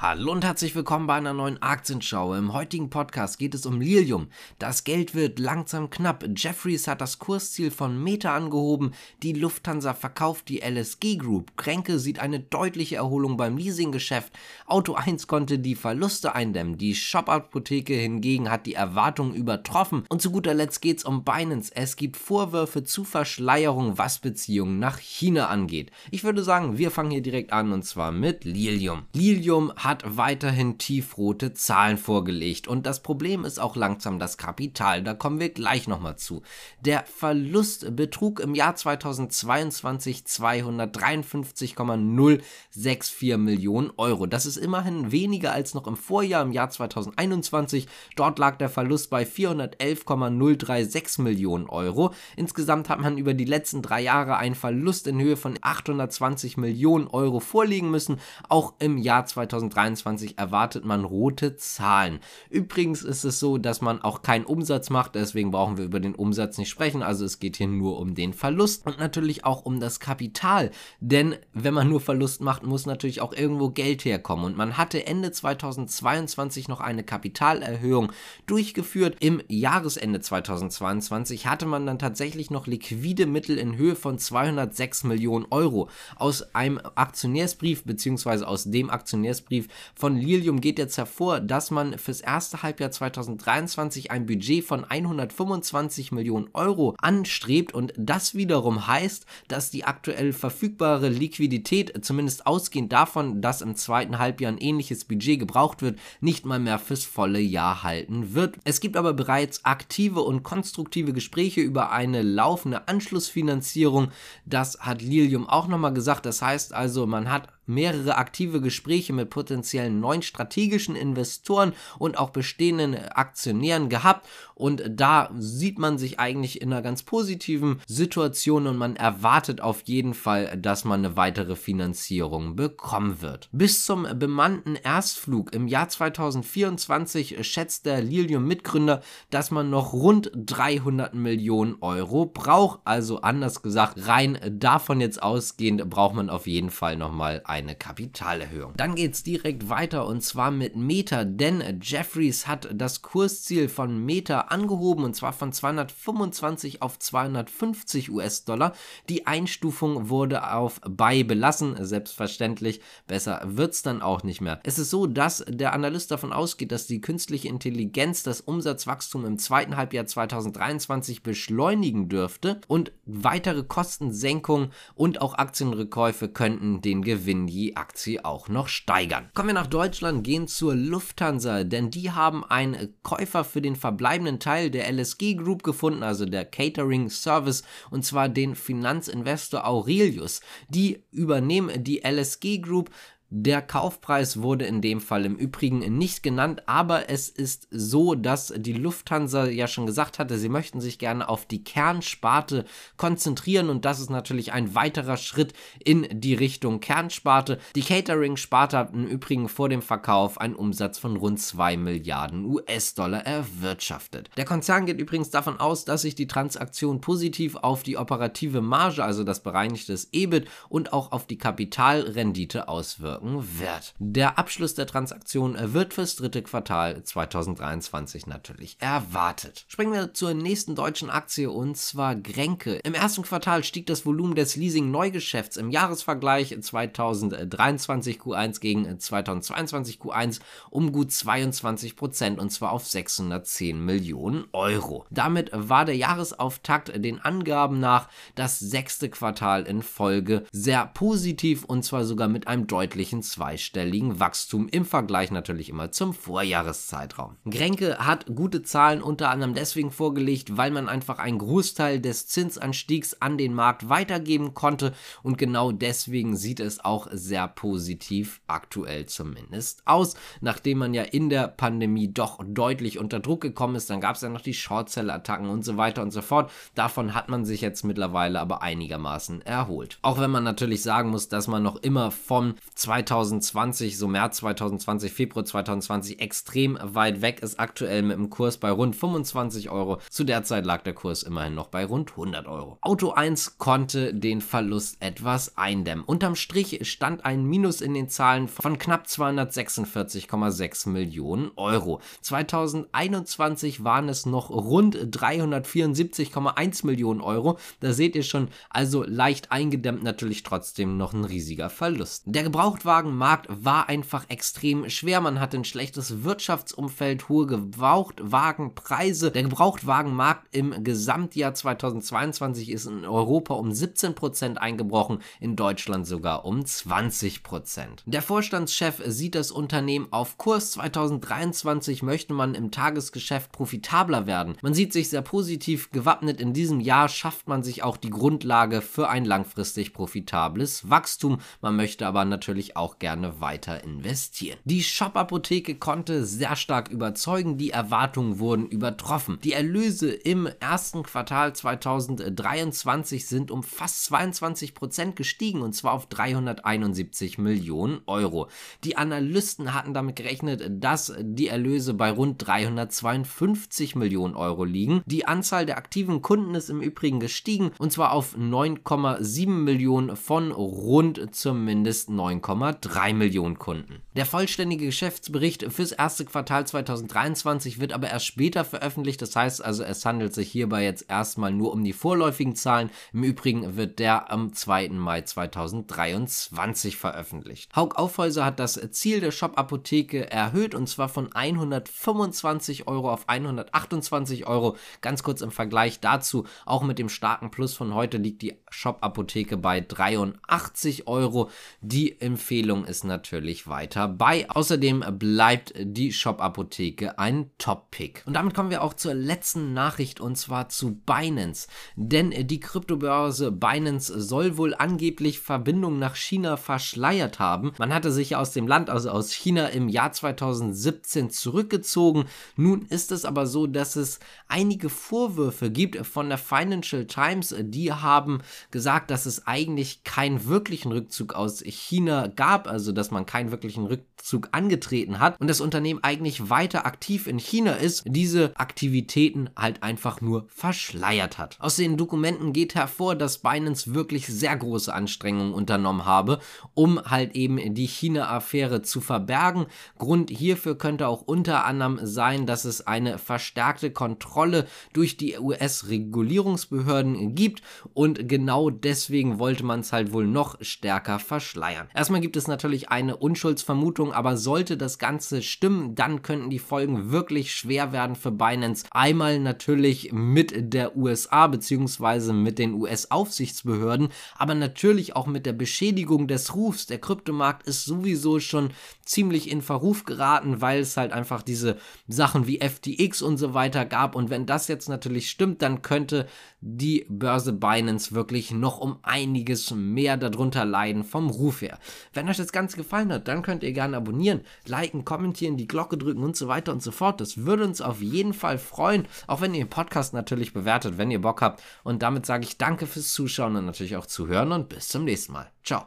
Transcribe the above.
Hallo und herzlich willkommen bei einer neuen Aktienschau. Im heutigen Podcast geht es um Lilium. Das Geld wird langsam knapp. Jeffries hat das Kursziel von Meta angehoben. Die Lufthansa verkauft die LSG Group. Kränke sieht eine deutliche Erholung beim Leasinggeschäft. Auto 1 konnte die Verluste eindämmen. Die Shop-Apotheke hingegen hat die Erwartungen übertroffen. Und zu guter Letzt geht es um Binance. Es gibt Vorwürfe zu Verschleierung, was Beziehungen nach China angeht. Ich würde sagen, wir fangen hier direkt an und zwar mit Lilium. Lilium hat weiterhin tiefrote Zahlen vorgelegt und das Problem ist auch langsam das Kapital. Da kommen wir gleich nochmal zu. Der Verlust betrug im Jahr 2022 253,064 Millionen Euro. Das ist immerhin weniger als noch im Vorjahr im Jahr 2021. Dort lag der Verlust bei 411,036 Millionen Euro. Insgesamt hat man über die letzten drei Jahre einen Verlust in Höhe von 820 Millionen Euro vorlegen müssen. Auch im Jahr 2023 2023 erwartet man rote Zahlen. Übrigens ist es so, dass man auch keinen Umsatz macht, deswegen brauchen wir über den Umsatz nicht sprechen. Also es geht hier nur um den Verlust und natürlich auch um das Kapital. Denn wenn man nur Verlust macht, muss natürlich auch irgendwo Geld herkommen. Und man hatte Ende 2022 noch eine Kapitalerhöhung durchgeführt. Im Jahresende 2022 hatte man dann tatsächlich noch liquide Mittel in Höhe von 206 Millionen Euro aus einem Aktionärsbrief beziehungsweise aus dem Aktionärsbrief von Lilium geht jetzt hervor, dass man fürs erste Halbjahr 2023 ein Budget von 125 Millionen Euro anstrebt und das wiederum heißt, dass die aktuell verfügbare Liquidität, zumindest ausgehend davon, dass im zweiten Halbjahr ein ähnliches Budget gebraucht wird, nicht mal mehr fürs volle Jahr halten wird. Es gibt aber bereits aktive und konstruktive Gespräche über eine laufende Anschlussfinanzierung. Das hat Lilium auch nochmal gesagt. Das heißt also, man hat mehrere aktive Gespräche mit potenziellen neuen strategischen Investoren und auch bestehenden Aktionären gehabt und da sieht man sich eigentlich in einer ganz positiven Situation und man erwartet auf jeden Fall, dass man eine weitere Finanzierung bekommen wird. Bis zum bemannten Erstflug im Jahr 2024 schätzt der Lilium-Mitgründer, dass man noch rund 300 Millionen Euro braucht. Also anders gesagt, rein davon jetzt ausgehend braucht man auf jeden Fall nochmal ein eine Kapitalerhöhung. Dann geht es direkt weiter und zwar mit Meta, denn Jeffries hat das Kursziel von Meta angehoben und zwar von 225 auf 250 US-Dollar. Die Einstufung wurde auf bei belassen, selbstverständlich. Besser wird es dann auch nicht mehr. Es ist so, dass der Analyst davon ausgeht, dass die künstliche Intelligenz das Umsatzwachstum im zweiten Halbjahr 2023 beschleunigen dürfte und weitere Kostensenkungen und auch Aktienrückkäufe könnten den Gewinn die Aktie auch noch steigern. Kommen wir nach Deutschland, gehen zur Lufthansa, denn die haben einen Käufer für den verbleibenden Teil der LSG Group gefunden, also der Catering Service, und zwar den Finanzinvestor Aurelius. Die übernehmen die LSG Group der Kaufpreis wurde in dem Fall im Übrigen nicht genannt, aber es ist so, dass die Lufthansa ja schon gesagt hatte, sie möchten sich gerne auf die Kernsparte konzentrieren und das ist natürlich ein weiterer Schritt in die Richtung Kernsparte. Die Catering-Sparte hat im Übrigen vor dem Verkauf einen Umsatz von rund 2 Milliarden US-Dollar erwirtschaftet. Der Konzern geht übrigens davon aus, dass sich die Transaktion positiv auf die operative Marge, also das bereinigte EBIT und auch auf die Kapitalrendite auswirkt wirken wird. Der Abschluss der Transaktion wird fürs dritte Quartal 2023 natürlich erwartet. Springen wir zur nächsten deutschen Aktie und zwar Grenke. Im ersten Quartal stieg das Volumen des Leasing-Neugeschäfts im Jahresvergleich 2023 Q1 gegen 2022 Q1 um gut 22 Prozent und zwar auf 610 Millionen Euro. Damit war der Jahresauftakt den Angaben nach das sechste Quartal in Folge sehr positiv und zwar sogar mit einem deutlichen deutlichen zweistelligen Wachstum im Vergleich natürlich immer zum Vorjahreszeitraum. Grenke hat gute Zahlen unter anderem deswegen vorgelegt, weil man einfach einen Großteil des Zinsanstiegs an den Markt weitergeben konnte und genau deswegen sieht es auch sehr positiv aktuell zumindest aus. Nachdem man ja in der Pandemie doch deutlich unter Druck gekommen ist, dann gab es ja noch die Shortseller-Attacken und so weiter und so fort. Davon hat man sich jetzt mittlerweile aber einigermaßen erholt. Auch wenn man natürlich sagen muss, dass man noch immer vom 2 2020, so März 2020, Februar 2020 extrem weit weg, ist aktuell mit dem Kurs bei rund 25 Euro. Zu der Zeit lag der Kurs immerhin noch bei rund 100 Euro. Auto 1 konnte den Verlust etwas eindämmen. Unterm Strich stand ein Minus in den Zahlen von knapp 246,6 Millionen Euro. 2021 waren es noch rund 374,1 Millionen Euro. Da seht ihr schon, also leicht eingedämmt natürlich trotzdem noch ein riesiger Verlust. Der Gebrauchtwagenmarkt war einfach extrem schwer. Man hatte ein schlechtes Wirtschaftsumfeld, hohe Gebrauchtwagenpreise. Der Gebrauchtwagenmarkt im Gesamtjahr 2022 ist in Europa um 17% eingebrochen, in Deutschland sogar um 20%. Der Vorstandschef sieht das Unternehmen auf Kurs. 2023 möchte man im Tagesgeschäft profitabler werden. Man sieht sich sehr positiv gewappnet. In diesem Jahr schafft man sich auch die Grundlage für ein langfristig profitables Wachstum. Man möchte aber natürlich auch gerne weiter investieren. Die Shop-Apotheke konnte sehr stark überzeugen. Die Erwartungen wurden übertroffen. Die Erlöse im ersten Quartal 2023 sind um fast 22 Prozent gestiegen und zwar auf 371 Millionen Euro. Die Analysten hatten damit gerechnet, dass die Erlöse bei rund 352 Millionen Euro liegen. Die Anzahl der aktiven Kunden ist im Übrigen gestiegen und zwar auf 9,7 Millionen von rund zumindest 9,3 Millionen Kunden. Der vollständige Geschäftsbericht fürs erste Quartal 2023 wird aber erst später veröffentlicht. Das heißt also, es handelt sich hierbei jetzt erstmal nur um die vorläufigen Zahlen. Im Übrigen wird der am 2. Mai 2023 veröffentlicht. Haug Aufhäuser hat das Ziel der Shop-Apotheke erhöht und zwar von 125 Euro auf 128 Euro. Ganz kurz im Vergleich dazu, auch mit dem starken Plus von heute liegt die Shop-Apotheke bei 83 Euro. Die Empfehlung ist natürlich weiter bei. Außerdem bleibt die Shop-Apotheke ein Top-Pick. Und damit kommen wir auch zur letzten Nachricht und zwar zu Binance. Denn die Kryptobörse Binance soll wohl angeblich Verbindungen nach China verschleiert haben. Man hatte sich aus dem Land, also aus China, im Jahr 2017 zurückgezogen. Nun ist es aber so, dass es einige Vorwürfe gibt von der Financial Times. Die haben gesagt, dass es eigentlich keinen wirklichen Rückzug aus China gab, also dass man keinen wirklichen Rückzug angetreten hat und das Unternehmen eigentlich weiter aktiv in China ist, diese Aktivitäten halt einfach nur verschleiert hat. Aus den Dokumenten geht hervor, dass Binance wirklich sehr große Anstrengungen unternommen habe, um halt eben die China-Affäre zu verbergen. Grund hierfür könnte auch unter anderem sein, dass es eine verstärkte Kontrolle durch die US-Regulierungsbehörden gibt und genau deswegen wollte man es halt wohl noch stärker verschleiern. Erstmal gibt es natürlich eine Unschuldsvermutung, aber sollte das Ganze stimmen, dann könnten die Folgen wirklich schwer werden für Binance. Einmal natürlich mit der USA bzw. mit den US-Aufsichtsbehörden, aber natürlich auch mit der Beschädigung des Rufs. Der Kryptomarkt ist sowieso schon ziemlich in Verruf geraten, weil es halt einfach diese Sachen wie FTX und so weiter gab. Und wenn das jetzt natürlich stimmt, dann könnte die Börse Binance wirklich noch um einiges mehr darunter leiden vom Ruf her. Wenn euch das Ganze gefallen hat, dann könnt ihr gerne abonnieren, liken, kommentieren, die Glocke drücken und so weiter und so fort. Das würde uns auf jeden Fall freuen, auch wenn ihr den Podcast natürlich bewertet, wenn ihr Bock habt. Und damit sage ich danke fürs Zuschauen und natürlich auch zuhören und bis zum nächsten Mal. Ciao.